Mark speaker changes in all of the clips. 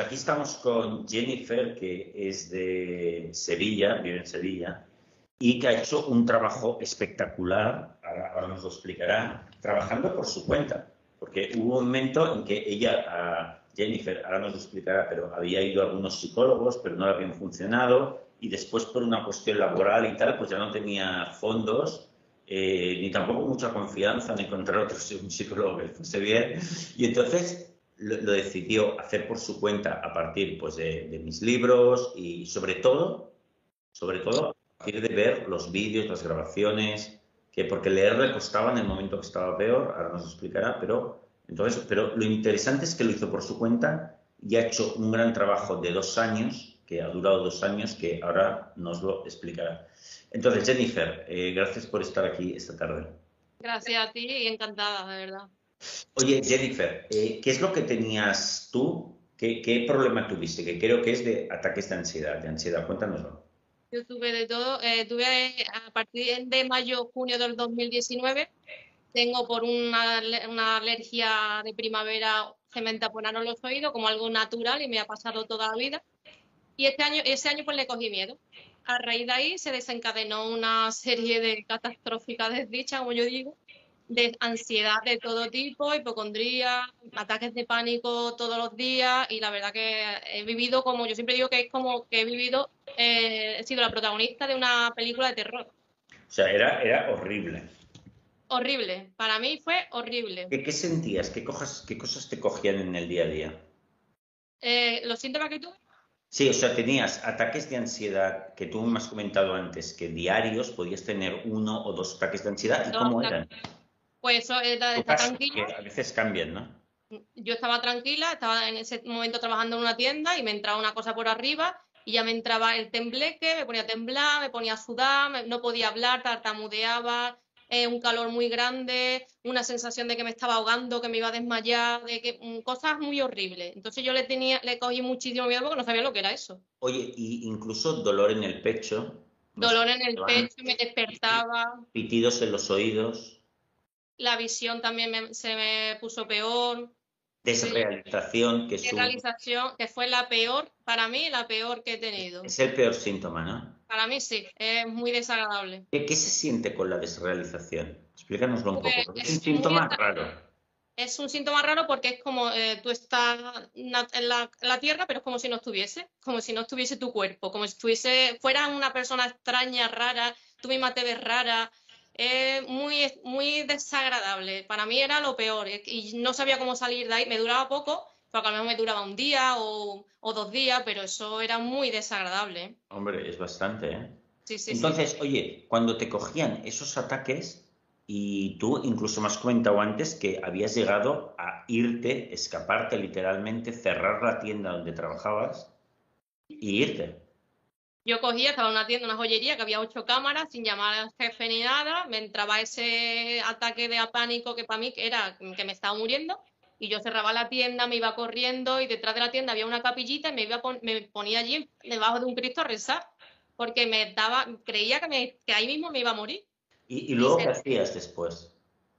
Speaker 1: pues aquí estamos con Jennifer, que es de Sevilla, vive en Sevilla, y que ha hecho un trabajo espectacular, ahora, nos lo explicará, trabajando por su cuenta, porque hubo un momento en que ella, Jennifer, ahora nos lo explicará, pero había ido a algunos psicólogos, pero no le habían funcionado, y después por una cuestión laboral y tal, pues ya no tenía fondos eh, ni tampoco mucha confianza en encontrar otro un psicólogo que fuese bien. Y entonces lo, decidió hacer por su cuenta a partir pues, de, mis libros y sobre todo, sobre todo a partir de ver los vídeos, las grabaciones, que porque leer le costaba en el momento que estaba peor, ahora nos explicará, pero entonces, pero lo interesante es que lo hizo por su cuenta y ha hecho un gran trabajo de dos años, que ha durado dos años, que ahora nos lo explicará. Entonces, Jennifer, eh, gracias por estar aquí esta tarde.
Speaker 2: Gracias a ti y encantada, de verdad.
Speaker 1: Oye, Jennifer, eh, ¿qué es lo que tenías tú? ¿Qué, problema tuviste? Que creo que es de ataques de ansiedad. De ansiedad, cuéntanoslo.
Speaker 2: Yo tuve de todo. Eh, tuve a partir de mayo, junio del 2019. Tengo por una, alergia de primavera, se me taponaron los oídos como algo natural y me ha pasado toda la vida. Y este año, ese año pues le cogí miedo a raíz de ahí se desencadenó una serie de catastróficas desdichas, como yo digo, de ansiedad de todo tipo, hipocondría, ataques de pánico todos los días y la verdad que he vivido como, yo siempre digo que es como que he vivido, eh, he sido la protagonista de una película de terror.
Speaker 1: O sea, era, era horrible.
Speaker 2: Horrible, para mí fue horrible.
Speaker 1: ¿Qué, sentías? ¿Qué, ¿Qué cosas te cogían en el día a día?
Speaker 2: Eh, los síntomas que tuve
Speaker 1: Sí, o sea, tenías ataques de ansiedad que tú me has comentado antes, que diarios podías tener uno o dos ataques de ansiedad. ¿Y cómo eran?
Speaker 2: Pues eso era tranquila.
Speaker 1: a veces cambian, ¿no?
Speaker 2: Yo estaba tranquila, estaba en ese momento trabajando en una tienda y me entraba una cosa por arriba y ya me entraba el tembleque, me ponía a temblar, me ponía a sudar, no podía hablar, tartamudeaba, eh, un calor muy grande, una sensación de que me estaba ahogando, que me iba a desmayar, de que mm, cosas muy horribles. Entonces yo le tenía, le cogí muchísimo miedo porque no sabía lo que era eso.
Speaker 1: Oye, y incluso dolor en el pecho.
Speaker 2: Dolor en el pecho, me despertaba.
Speaker 1: Pitidos en los oídos.
Speaker 2: La visión también se me puso peor.
Speaker 1: Desrealización, que,
Speaker 2: Desrealización, que fue la peor, para mí, la peor que he tenido.
Speaker 1: Es el peor síntoma, ¿no?
Speaker 2: Para mí sí, es muy desagradable.
Speaker 1: ¿Qué, se siente con la desrealización? Explícanoslo un poco, pues es un síntoma raro.
Speaker 2: Es un síntoma raro porque es como eh, tú estás en la, tierra, pero es como si no estuviese, como si no estuviese tu cuerpo, como si estuviese, fuera una persona extraña, rara, tú misma te ves rara, es muy, muy desagradable. Para mí era lo peor y no sabía cómo salir de ahí. Me duraba poco, porque a lo mejor me duraba un día o, dos días, pero eso era muy desagradable.
Speaker 1: Hombre, es bastante, ¿eh?
Speaker 2: Sí, sí,
Speaker 1: Entonces, oye, cuando te cogían esos ataques, y tú incluso me has comentado antes que habías llegado a irte, escaparte literalmente, cerrar la tienda donde trabajabas y irte.
Speaker 2: Yo cogía, estaba en una tienda, una joyería, que había ocho cámaras, sin llamar al jefe ni nada, me entraba ese ataque de pánico que para mí era que me estaba muriendo, y yo cerraba la tienda, me iba corriendo y detrás de la tienda había una capillita y me, iba me ponía allí debajo de un Cristo a rezar porque me daba, creía que, me, que ahí mismo me iba a morir.
Speaker 1: ¿Y, luego qué hacías después?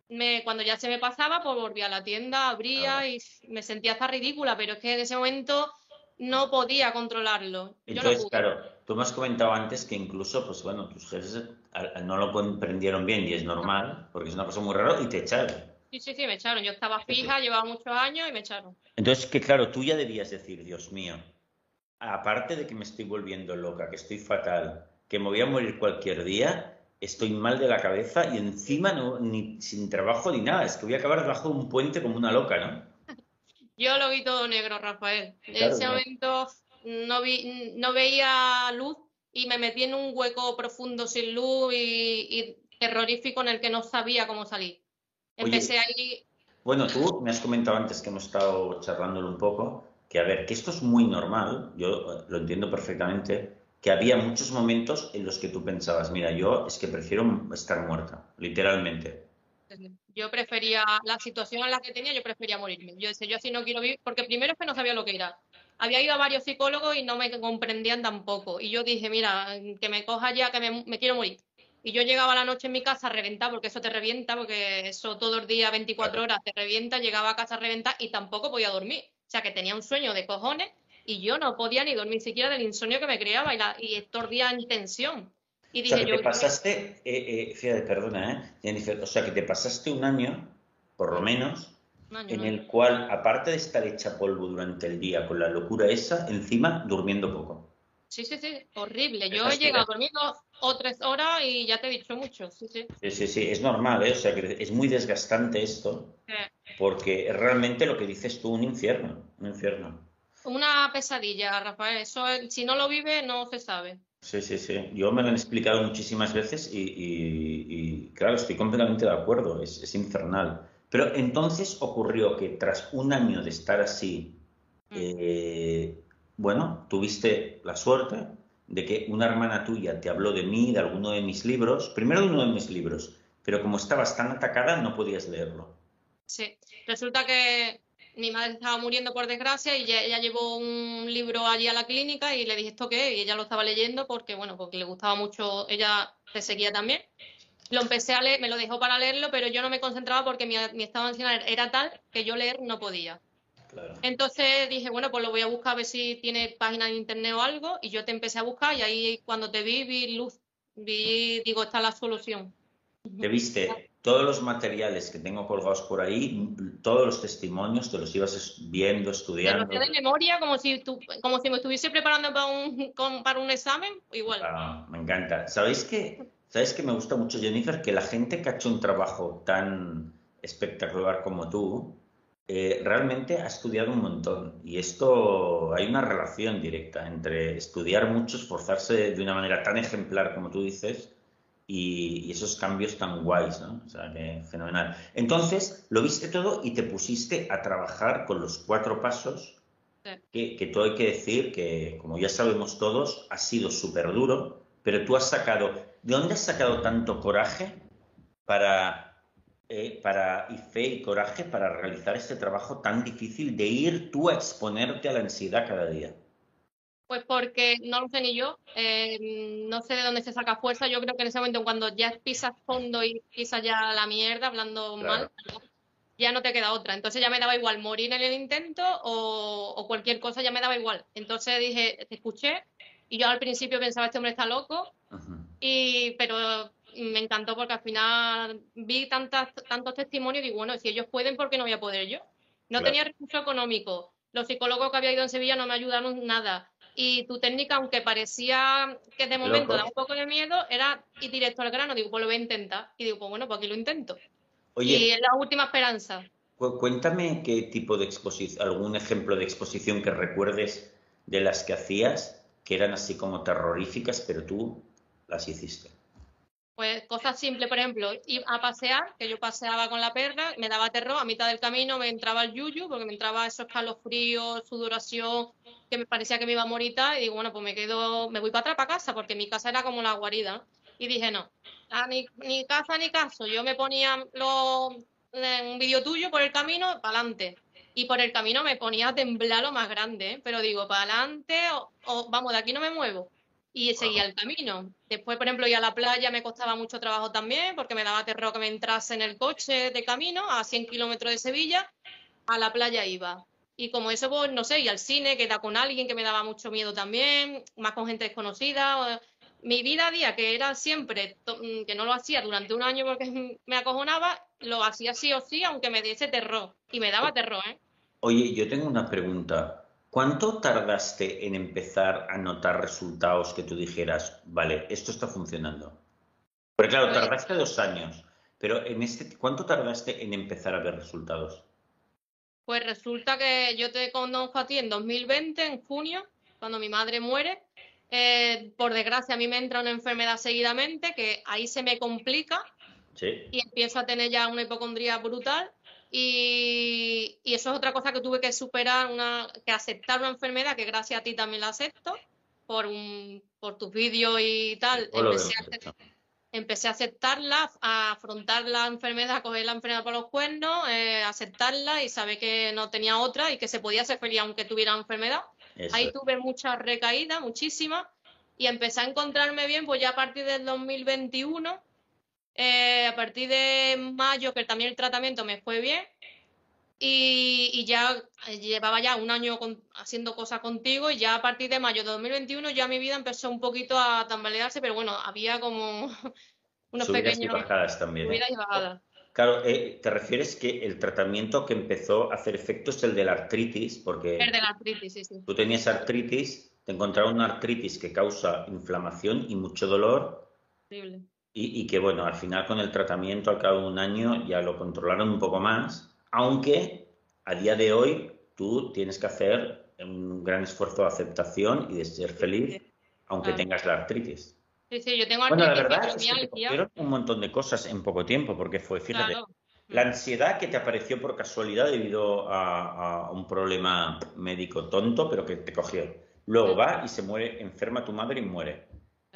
Speaker 2: Me, cuando ya se me pasaba, pues volvía a la tienda, abría y me sentía hasta ridícula, pero es que en ese momento no podía controlarlo.
Speaker 1: Entonces, claro, tú me has comentado antes que incluso, pues bueno, tus jefes no lo comprendieron bien y es normal, porque es una cosa muy rara, y te echaron.
Speaker 2: Sí, sí, sí, me echaron. Yo estaba fija, llevaba muchos años y me echaron.
Speaker 1: Entonces, que claro, tú ya debías decir, Dios mío, aparte de que me estoy volviendo loca, que estoy fatal, que me voy a morir cualquier día, estoy mal de la cabeza y encima no, ni sin trabajo ni nada. Es que voy a acabar debajo de un puente como una loca, ¿no?
Speaker 2: Yo lo vi todo negro, Rafael. En ese momento no, vi, no veía luz y me metí en un hueco profundo sin luz y terrorífico en el que no sabía cómo salir. Empecé ahí.
Speaker 1: Bueno, tú me has comentado antes que hemos estado charlándolo un poco, que a ver, que esto es muy normal, yo lo entiendo perfectamente, que había muchos momentos en los que tú pensabas, mira, yo es que prefiero estar muerta, literalmente.
Speaker 2: Yo prefería, la situación en la que tenía, yo prefería morirme. Yo decía, yo así no quiero vivir, porque primero es que no sabía lo que era. Había ido a varios psicólogos y no me comprendían tampoco. Y yo dije, mira, que me coja ya, que me quiero morir. Y yo llegaba a la noche en mi casa a reventar, porque eso te revienta, porque eso todo el día, 24 horas, te revienta, llegaba a casa a reventar y tampoco podía dormir. O sea que tenía un sueño de cojones y yo no podía ni dormir siquiera del insomnio que me creaba y, la, y estos días en tensión. Y
Speaker 1: o sea,
Speaker 2: dije
Speaker 1: que
Speaker 2: yo,
Speaker 1: te pasaste, eh, eh, fíjate, perdona, ¿eh? Jennifer, o sea, que te pasaste un año, por lo menos,
Speaker 2: año,
Speaker 1: en el cual, aparte de estar hecha polvo durante el día con la locura esa, encima durmiendo poco.
Speaker 2: Sí, sí, sí, horrible. Yo he llegado dos o tres horas y ya te he dicho mucho, sí, sí.
Speaker 1: Sí, sí, sí, es normal, ¿eh? O sea, que es muy desgastante esto,
Speaker 2: Eh,
Speaker 1: porque es realmente lo que dices tú, un infierno, un infierno.
Speaker 2: Una pesadilla, Rafael. Eso, es- si no lo vive, no se sabe.
Speaker 1: Sí, sí, sí. Yo me lo han explicado muchísimas veces y, y- y, claro, estoy completamente de acuerdo, es, es infernal. Pero entonces ocurrió que tras un año de estar así,
Speaker 2: Mm.
Speaker 1: eh, bueno, tuviste la suerte de que una hermana tuya te habló de mí, de alguno de mis libros, primero de uno de mis libros, pero como estabas tan atacada no podías leerlo.
Speaker 2: Sí. Resulta que mi madre estaba muriendo por desgracia y ella, ella llevó un libro allí a la clínica y le dije esto qué es? y ella lo estaba leyendo porque bueno, porque le gustaba mucho, ella te seguía también. Lo empecé a leer, me lo dejó para leerlo, pero yo no me concentraba porque mi, mi estado emocional era tal que yo leer no podía.
Speaker 1: Claro.
Speaker 2: Entonces dije, bueno, pues lo voy a buscar a ver si tiene página de internet o algo y yo te empecé a buscar y ahí cuando te vi vi luz, vi, digo, esta es la solución.
Speaker 1: Te viste todos los materiales que tengo colgados por ahí, todos los testimonios, te los ibas viendo,
Speaker 2: lo
Speaker 1: estudiando.
Speaker 2: sé de memoria como si, tú, como si me estuviese preparando para un, para un examen, igual.
Speaker 1: Ah, me encanta. ¿Sabéis que, ¿Sabéis que me gusta mucho, Jennifer? Que la gente que ha hecho un trabajo tan espectacular como tú, eh, realmente ha estudiado un montón. Y esto, hay una relación directa entre estudiar mucho, esforzarse de una manera tan ejemplar como tú dices, y, y esos cambios tan guays, ¿no? O sea, que fenomenal. Entonces, lo viste todo y te pusiste a trabajar con los cuatro pasos
Speaker 2: Sí.
Speaker 1: que, que todo hay que decir que, como ya sabemos todos, ha sido súper duro, pero tú has sacado, ¿de dónde has sacado tanto coraje para, eh, para, y fe y coraje para realizar este trabajo tan difícil de ir tú a exponerte a la ansiedad cada día?
Speaker 2: Pues porque no lo sé ni yo, eh, no sé de dónde se saca fuerza. Yo creo que en ese momento, cuando ya pisas fondo y pisas ya la mierda, hablando
Speaker 1: Claro.
Speaker 2: mal, ya no te queda otra. Entonces ya me daba igual morir en el intento o, o cualquier cosa, ya me daba igual. Entonces dije, te escuché y yo al principio pensaba, este hombre está loco, y, pero me encantó porque al final vi tantas, tantos testimonios y digo, bueno, si ellos pueden, ¿por qué no voy a poder yo? No
Speaker 1: Claro.
Speaker 2: tenía recurso económico. Los psicólogos que había ido en Sevilla no me ayudaron nada. Y tu técnica, aunque parecía que de momento
Speaker 1: Loco.
Speaker 2: daba un poco de miedo, era ir directo al grano. Digo, pues lo voy a intentar. Y digo, pues bueno, pues aquí lo intento.
Speaker 1: Oye,
Speaker 2: Y es la última esperanza.
Speaker 1: cu- cuéntame qué tipo de exposición, algún ejemplo de exposición que recuerdes de las que hacías, que eran así como terroríficas, pero tú las hiciste.
Speaker 2: Pues cosas simples, por ejemplo, ir a pasear, que yo paseaba con la perra, me daba terror, a mitad del camino me entraba el yuyu, porque me entraba esos escalofríos, sudoración, que me parecía que me iba a morir y digo, bueno, pues me quedo, me voy para atrás, para casa, porque mi casa era como la guarida. Y dije, no, ah, ni, casa ni caso, yo me ponía un vídeo tuyo por el camino, para adelante. Y por el camino me ponía a temblar lo más grande, ¿eh? pero digo, para adelante, o vamos, de aquí no me muevo y seguía el camino. Después, por ejemplo, ir a la playa me costaba mucho trabajo también porque me daba terror que me entrase en el coche de camino a 100 kilómetros de Sevilla, a la playa iba. Y como eso, pues no sé, y al cine, que era con alguien que me daba mucho miedo también, más con gente desconocida. o- Mi vida a día, que era siempre, mm, que no lo hacía durante un año porque me acojonaba, lo hacía sí o sí, aunque me diese terror. Y me daba terror, ¿eh?
Speaker 1: Oye, yo tengo una pregunta. ¿Cuánto tardaste en empezar a notar resultados que tú dijeras, vale, esto está funcionando? Porque claro,
Speaker 2: Pues-
Speaker 1: tardaste dos años, pero en este, ¿cuánto tardaste en empezar a ver resultados?
Speaker 2: Pues resulta que yo te conozco a ti en 2020, en junio, cuando mi madre muere. Eh, por desgracia, a mí me entra una enfermedad seguidamente, que ahí se me complica
Speaker 1: Sí.
Speaker 2: y empiezo a tener ya una hipocondría brutal. Y, y eso es otra cosa que tuve que superar, una, que aceptar una enfermedad, que gracias a ti también la acepto, por, un, por tus vídeos y tal. Empecé a, empecé aceptarla, a afrontar la enfermedad, a coger la enfermedad por los cuernos, eh, aceptarla y saber que no tenía otra y que se podía ser feliz aunque tuviera enfermedad.
Speaker 1: Eso
Speaker 2: Ahí tuve muchas recaídas, muchísimas, y empecé a encontrarme bien, pues ya a partir del 2021, eh, a partir de mayo, que también el tratamiento me fue bien, y, ya eh, llevaba ya un año haciendo cosas contigo y ya a partir de mayo de 2021 ya mi vida empezó un poquito a tambalearse, pero bueno, había como unos
Speaker 1: Subidas
Speaker 2: pequeños...
Speaker 1: y bajadas también. ¿eh?
Speaker 2: Subidas y bajadas.
Speaker 1: Claro, eh, te refieres que el tratamiento que empezó a hacer efecto es el de la artritis, porque
Speaker 2: El de la artritis, sí, sí.
Speaker 1: tú tenías artritis, te encontraron una artritis que causa inflamación y mucho dolor,
Speaker 2: Horrible.
Speaker 1: Y, y que bueno, al final con el tratamiento al cabo de un año ya lo controlaron un poco más, aunque a día de hoy tú tienes que hacer un gran esfuerzo de aceptación y de ser feliz, aunque
Speaker 2: Claro.
Speaker 1: tengas la artritis.
Speaker 2: Sí, sí, yo tengo
Speaker 1: Bueno, la
Speaker 2: artritis
Speaker 1: verdad es que te
Speaker 2: fibromialgia.
Speaker 1: cogieron un montón de cosas en poco tiempo, porque fue, fíjate,
Speaker 2: Claro.
Speaker 1: la ansiedad que te apareció por casualidad debido a, a un problema médico tonto, pero que te cogió. Luego
Speaker 2: Sí.
Speaker 1: va y se muere, enferma tu madre y muere.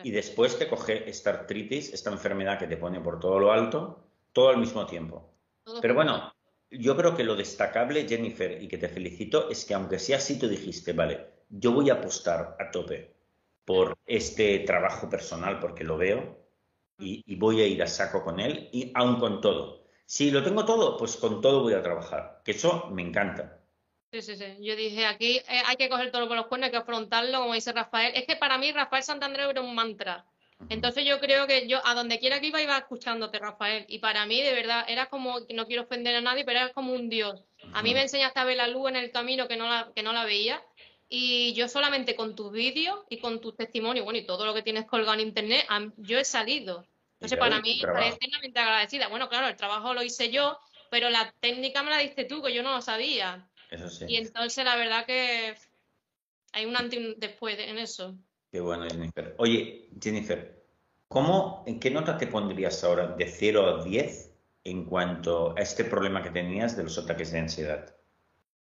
Speaker 1: Y después te coge esta artritis, esta enfermedad que te pone por todo lo alto, todo al mismo tiempo. Pero bueno, yo creo que lo destacable, Jennifer, y que te felicito, es que aunque sea así, tú dijiste, vale, yo voy a apostar a tope por este trabajo personal porque lo veo y, y voy a ir a saco con él y aún con todo. Si lo tengo todo, pues con todo voy a trabajar, que eso me encanta.
Speaker 2: Sí, sí, sí. Yo dije, aquí eh, hay que coger todo por los cuernos, hay que afrontarlo, como dice Rafael. Es que para mí Rafael Santander era un mantra. Entonces yo creo que yo a donde quiera que iba iba escuchándote, Rafael. Y para mí, de verdad, era como, no quiero ofender a nadie, pero era como un dios. A mí me enseñaste a ver la luz en el camino que no la, que no la veía. Y yo solamente con tus vídeos y con tus testimonios, bueno, y todo lo que tienes colgado en internet, yo he salido. Entonces, para mí, estaré eternamente agradecida. Bueno, claro, el trabajo lo hice yo, pero la técnica me la diste tú, que yo no lo sabía.
Speaker 1: Eso sí.
Speaker 2: Y entonces la verdad que hay un antes y un después de- en eso.
Speaker 1: Qué bueno, Jennifer. Oye, Jennifer, ¿cómo, en qué nota te pondrías ahora de 0 a 10 en cuanto a este problema que tenías de los ataques de ansiedad?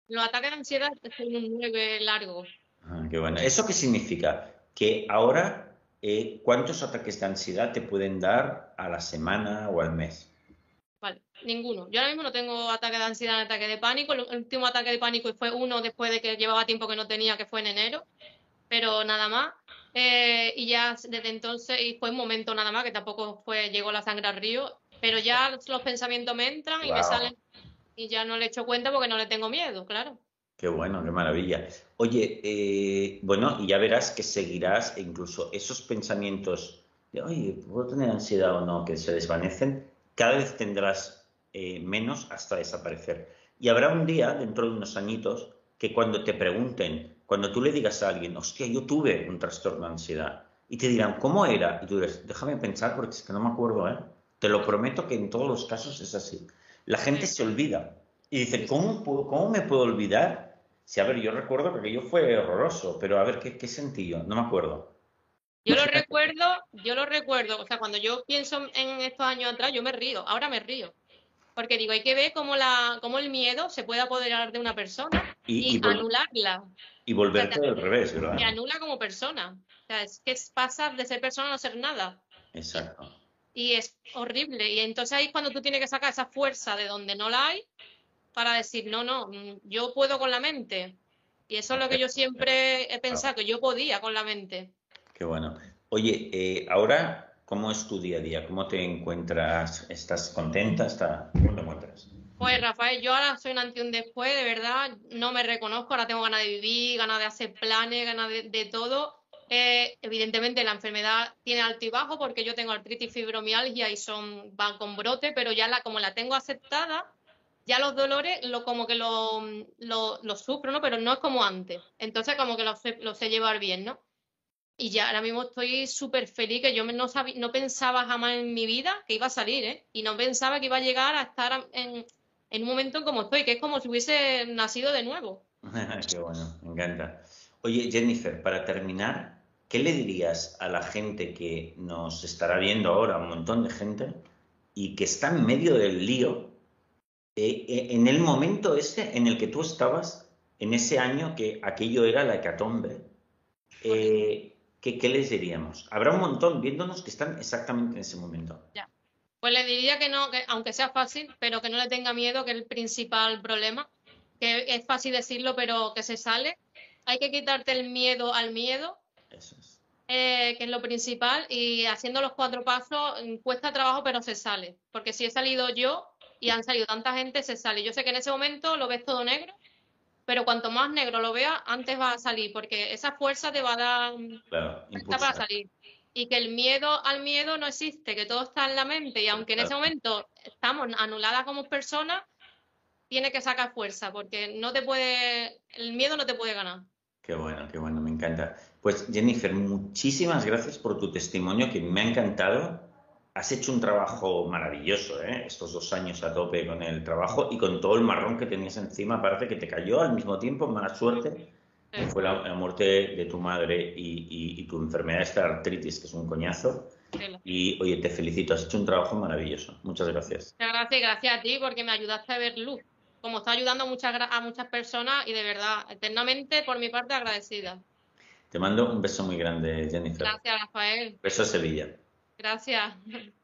Speaker 2: Los ataques de ansiedad son un 9 largo.
Speaker 1: Ah, qué bueno. ¿Eso qué significa? Que ahora, eh, ¿cuántos ataques de ansiedad te pueden dar a la semana o al mes?
Speaker 2: Vale, ninguno. Yo ahora mismo no tengo ataque de ansiedad ni ataque de pánico. El último ataque de pánico fue uno después de que llevaba tiempo que no tenía, que fue en enero, pero nada más. Eh, y ya desde entonces, y fue un momento nada más, que tampoco fue, llegó la sangre al río, pero ya los pensamientos me entran y me salen y ya no le echo cuenta porque no le tengo miedo, claro.
Speaker 1: Qué bueno, qué maravilla. Oye, eh, bueno, y ya verás que seguirás e incluso esos pensamientos de, oye, ¿puedo tener ansiedad o no? que se desvanecen, cada vez tendrás eh, menos hasta desaparecer. Y habrá un día, dentro de unos añitos, que cuando te pregunten, cuando tú le digas a alguien, hostia, yo tuve un trastorno de ansiedad, y te dirán, ¿cómo era? Y tú dirás, déjame pensar porque es que no me acuerdo, ¿eh? Te lo prometo que en todos los casos es así. La gente se olvida y dice, ¿cómo, puedo- cómo me puedo olvidar? Sí, a ver, yo recuerdo que aquello fue horroroso, pero a ver, ¿qué, qué sentí yo? No me acuerdo.
Speaker 2: Yo lo recuerdo, yo lo recuerdo, o sea, cuando yo pienso en estos años atrás, yo me río, ahora me río. Porque digo, hay que ver cómo, la, cómo el miedo se puede apoderar de una persona
Speaker 1: Y,
Speaker 2: y,
Speaker 1: y
Speaker 2: anularla,
Speaker 1: y volverte al revés, ¿verdad?
Speaker 2: te anula como persona. O sea, es que es- pasa de ser persona a no ser nada.
Speaker 1: Exacto.
Speaker 2: Y es horrible. Y entonces ahí es cuando tú tienes que sacar esa fuerza de donde no la hay para decir, no, no, mm, yo puedo con la mente. Y eso es lo que yo siempre he pensado, que yo podía con la mente.
Speaker 1: Qué bueno. Oye, eh, ahora, ¿cómo es tu día a día? ¿Cómo te encuentras? ¿Estás contenta? ¿Está... ¿Cómo te encuentras?
Speaker 2: Pues Rafael, yo ahora soy un antes y un después, de verdad, no me reconozco, ahora tengo ganas de vivir, ganas de hacer planes, ganas de, todo. Eh, evidentemente la enfermedad tiene alto y bajo porque yo tengo artritis fibromialgia y son van con brote, pero ya como la tengo aceptada, ya los dolores lo, como que lo, lo, lo sufro, ¿no? Pero no es como antes. Entonces como que lo lo sé llevar bien, ¿no? Y ya ahora mismo estoy súper feliz, que yo no, sabí- no pensaba jamás en mi vida que iba a salir, ¿eh? Y no pensaba que iba a llegar a estar en, en un momento como estoy, que es como si hubiese nacido de nuevo.
Speaker 1: Qué bueno, me encanta. Oye, Jennifer, para terminar, ¿qué le dirías a la gente que nos estará viendo ahora, un montón de gente, y que está en medio del lío, eh, eh, en el momento ese en el que tú estabas, en ese año que aquello era la hecatombe? Eh, ¿qué, qué les diríamos? Habrá un montón viéndonos que están exactamente en ese momento.
Speaker 2: Pues le diría que no, que aunque sea fácil, pero que no le tenga miedo, que es el principal problema, que es fácil decirlo, pero que se sale. Hay que quitarte el miedo al miedo,
Speaker 1: Eso es.
Speaker 2: eh, que es lo principal, y haciendo los cuatro pasos mm, cuesta trabajo, pero se sale. Porque si he salido yo, y han salido tanta gente, se sale. Yo sé que en ese momento lo ves todo negro, pero cuanto más negro lo veas, antes va a salir, porque esa fuerza te va a dar
Speaker 1: Claro,
Speaker 2: para salir. Y que el miedo al miedo no existe, que todo está en la mente, y aunque en ese momento estamos anuladas como personas, tiene que sacar fuerza, porque no te puede, el miedo no te puede ganar.
Speaker 1: Qué bueno, qué bueno, me encanta. Pues Jennifer, muchísimas gracias por tu testimonio, que me ha encantado. Has hecho un trabajo maravilloso, ¿eh? estos dos años a tope con el trabajo y con todo el marrón que tenías encima, parece que te cayó al mismo tiempo, mala suerte. Fue la, muerte de tu madre y, tu enfermedad, esta artritis, que es un coñazo. Y oye, te felicito, has hecho un trabajo maravilloso. Muchas gracias.
Speaker 2: Muchas gracias, gracias a ti porque me ayudaste a ver luz como está ayudando a muchas, a muchas personas y de verdad, eternamente por mi parte agradecida.
Speaker 1: Te mando un beso muy grande, Jennifer.
Speaker 2: Gracias, Rafael.
Speaker 1: Beso a Sevilla.
Speaker 2: Gracias.